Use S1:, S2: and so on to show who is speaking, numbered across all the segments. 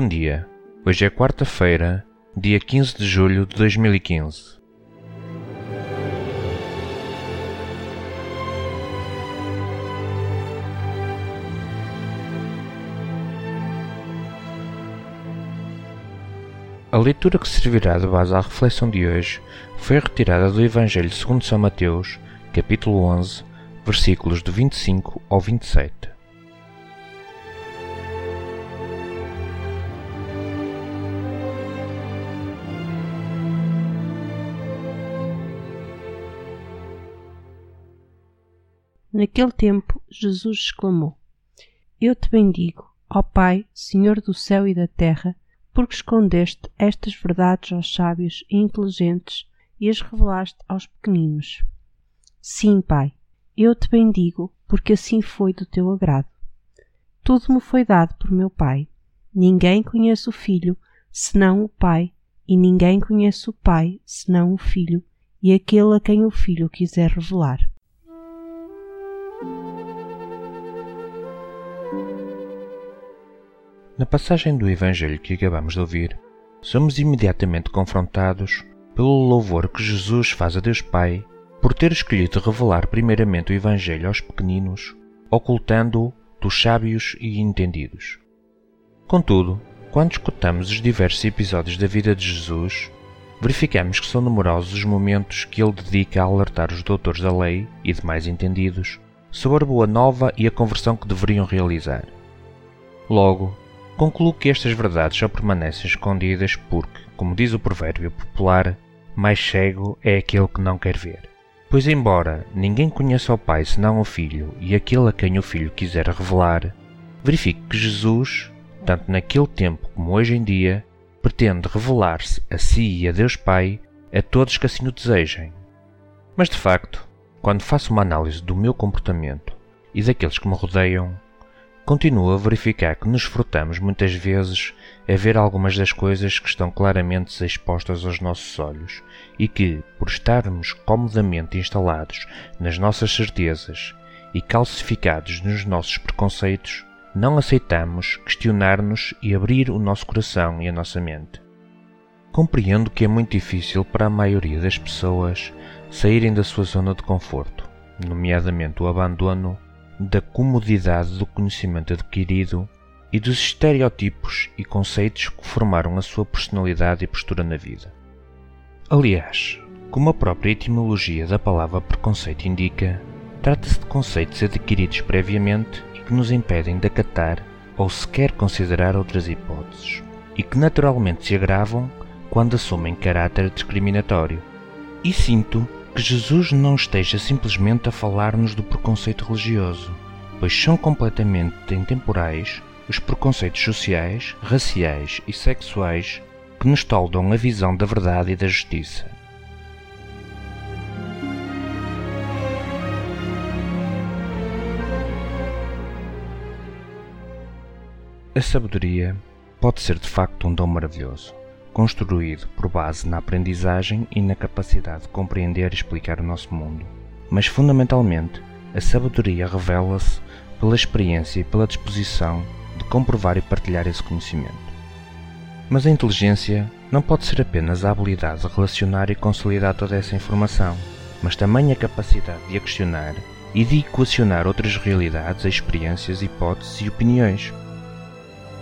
S1: Bom dia. Hoje é quarta-feira, dia 15 de julho de 2015. A leitura que servirá de base à reflexão de hoje foi retirada do Evangelho segundo São Mateus, capítulo 11, versículos de 25 ao 27.
S2: Naquele tempo, Jesus exclamou: Eu te bendigo, ó Pai, Senhor do céu e da terra, porque escondeste estas verdades aos sábios e inteligentes e as revelaste aos pequeninos. Sim, Pai, eu te bendigo, porque assim foi do teu agrado. Tudo me foi dado por meu Pai. Ninguém conhece o Filho senão o Pai, e ninguém conhece o Pai senão o Filho, e aquele a quem o Filho quiser revelar.
S1: Na passagem do Evangelho que acabamos de ouvir, somos imediatamente confrontados pelo louvor que Jesus faz a Deus Pai por ter escolhido revelar primeiramente o Evangelho aos pequeninos, ocultando-o dos sábios e entendidos. Contudo, quando escutamos os diversos episódios da vida de Jesus, verificamos que são numerosos os momentos que ele dedica a alertar os doutores da lei e demais entendidos sobre a boa nova e a conversão que deveriam realizar. Logo, Concluo que estas verdades só permanecem escondidas porque, como diz o provérbio popular, mais cego é aquele que não quer ver. Pois, embora ninguém conheça o Pai senão o Filho e aquele a quem o Filho quiser revelar, verifique que Jesus, tanto naquele tempo como hoje em dia, pretende revelar-se a si e a Deus Pai a todos que assim o desejem. Mas, de facto, quando faço uma análise do meu comportamento e daqueles que me rodeiam, Continuo a verificar que nos frutamos muitas vezes a ver algumas das coisas que estão claramente expostas aos nossos olhos e que, por estarmos comodamente instalados nas nossas certezas e calcificados nos nossos preconceitos, não aceitamos questionar-nos e abrir o nosso coração e a nossa mente. Compreendo que é muito difícil para a maioria das pessoas saírem da sua zona de conforto, nomeadamente o abandono da comodidade do conhecimento adquirido e dos estereótipos e conceitos que formaram a sua personalidade e postura na vida. Aliás, como a própria etimologia da palavra preconceito indica, trata-se de conceitos adquiridos previamente e que nos impedem de acatar ou sequer considerar outras hipóteses, e que naturalmente se agravam quando assumem caráter discriminatório. E sinto que Jesus não esteja simplesmente a falar-nos do preconceito religioso, pois são completamente intemporais os preconceitos sociais, raciais e sexuais que nos toldam a visão da verdade e da justiça. A sabedoria pode ser de facto um dom maravilhoso construído por base na aprendizagem e na capacidade de compreender e explicar o nosso mundo. Mas, fundamentalmente, a sabedoria revela-se pela experiência e pela disposição de comprovar e partilhar esse conhecimento. Mas a inteligência não pode ser apenas a habilidade de relacionar e consolidar toda essa informação, mas também a capacidade de a questionar e de equacionar outras realidades, experiências, hipóteses e opiniões.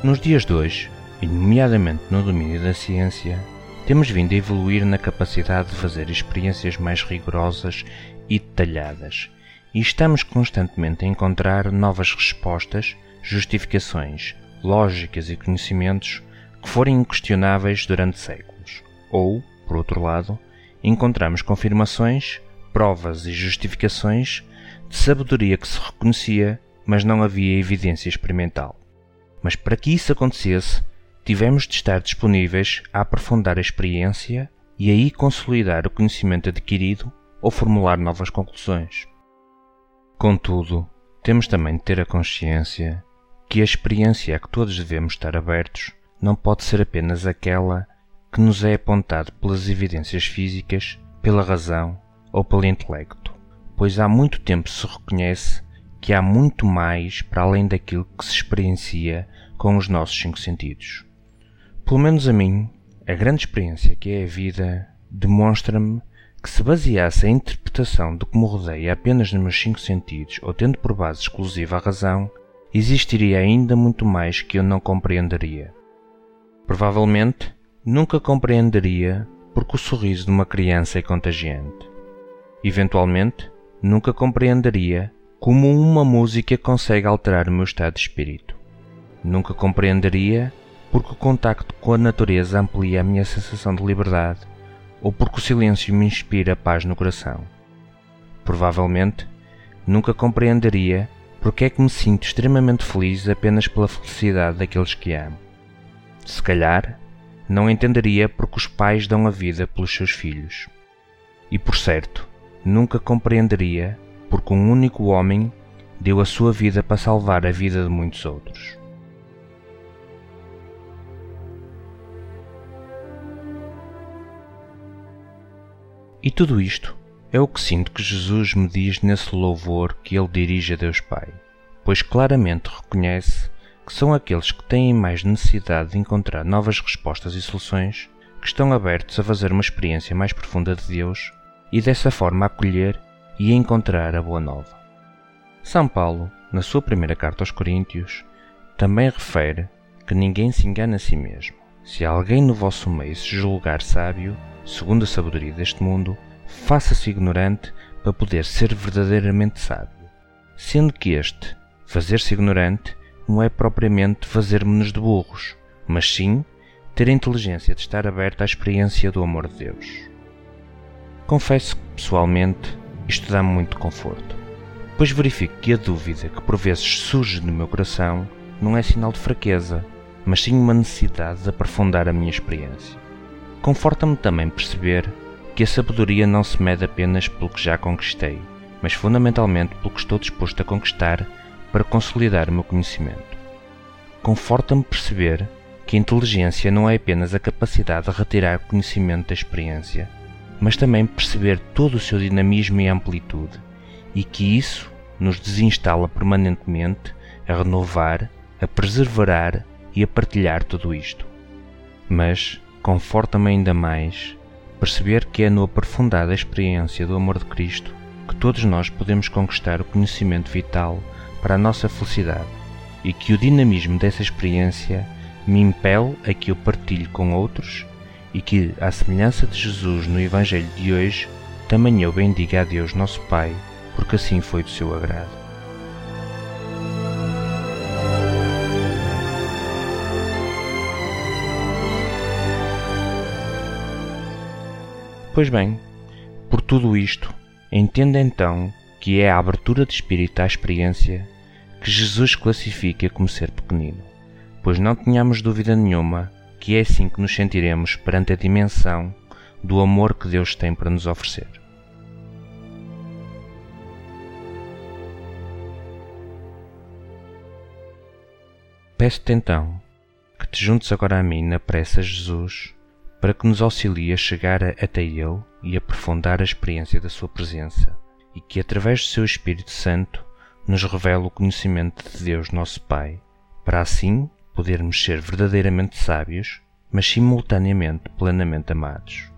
S1: Nos dias de hoje, e nomeadamente no domínio da ciência, temos vindo a evoluir na capacidade de fazer experiências mais rigorosas e detalhadas, e estamos constantemente a encontrar novas respostas, justificações, lógicas e conhecimentos que forem inquestionáveis durante séculos. Ou, por outro lado, encontramos confirmações, provas e justificações de sabedoria que se reconhecia, mas não havia evidência experimental. Mas para que isso acontecesse, tivemos de estar disponíveis a aprofundar a experiência e aí consolidar o conhecimento adquirido ou formular novas conclusões. Contudo, temos também de ter a consciência que a experiência a que todos devemos estar abertos não pode ser apenas aquela que nos é apontada pelas evidências físicas, pela razão ou pelo intelecto, pois há muito tempo se reconhece que há muito mais para além daquilo que se experiencia com os nossos cinco sentidos Pelo menos a mim, a grande experiência que é a vida demonstra-me que se baseasse a interpretação do que me rodeia apenas nos meus cinco sentidos ou tendo por base exclusiva a razão, existiria ainda muito mais que eu não compreenderia. Provavelmente, nunca compreenderia porque o sorriso de uma criança é contagiante. Eventualmente, nunca compreenderia como uma música consegue alterar o meu estado de espírito. Nunca compreenderia porque o contacto com a natureza amplia a minha sensação de liberdade ou porque o silêncio me inspira paz no coração. Provavelmente, nunca compreenderia porque é que me sinto extremamente feliz apenas pela felicidade daqueles que amo. Se calhar, não entenderia porque os pais dão a vida pelos seus filhos. E por certo, nunca compreenderia porque um único homem deu a sua vida para salvar a vida de muitos outros. E tudo isto é o que sinto que Jesus me diz nesse louvor que ele dirige a Deus Pai, pois claramente reconhece que são aqueles que têm mais necessidade de encontrar novas respostas e soluções que estão abertos a fazer uma experiência mais profunda de Deus e dessa forma acolher e encontrar a boa nova. São Paulo, na sua primeira carta aos Coríntios, também refere que ninguém se engana a si mesmo. Se alguém no vosso meio se julgar sábio, segundo a sabedoria deste mundo, faça-se ignorante para poder ser verdadeiramente sábio. Sendo que este, fazer-se ignorante, não é propriamente fazer-nos de burros, mas sim ter a inteligência de estar aberto à experiência do amor de Deus. Confesso que, pessoalmente, isto dá-me muito conforto, pois verifico que a dúvida que por vezes surge no meu coração não é sinal de fraqueza, mas sim uma necessidade de aprofundar a minha experiência. Conforta-me também perceber que a sabedoria não se mede apenas pelo que já conquistei, mas fundamentalmente pelo que estou disposto a conquistar para consolidar o meu conhecimento. Conforta-me perceber que a inteligência não é apenas a capacidade de retirar conhecimento da experiência, mas também perceber todo o seu dinamismo e amplitude, e que isso nos desinstala permanentemente a renovar, a preservar e a partilhar tudo isto. Mas, conforta-me ainda mais perceber que é no aprofundar da experiência do amor de Cristo que todos nós podemos conquistar o conhecimento vital para a nossa felicidade e que o dinamismo dessa experiência me impele a que eu partilhe com outros e que, à semelhança de Jesus no Evangelho de hoje, também eu bendiga a Deus nosso Pai, porque assim foi do seu agrado. Pois bem, por tudo isto, entenda então que é a abertura de espírito à experiência que Jesus classifica como ser pequenino, pois não tenhamos dúvida nenhuma que é assim que nos sentiremos perante a dimensão do amor que Deus tem para nos oferecer. Peço-te então que te juntes agora a mim na prece a Jesus para que nos auxilie a chegar até Ele e aprofundar a experiência da Sua presença, e que, através do Seu Espírito Santo, nos revele o conhecimento de Deus nosso Pai, para assim podermos ser verdadeiramente sábios, mas simultaneamente plenamente amados.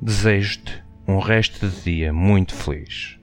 S1: Desejo-te um resto de dia muito feliz.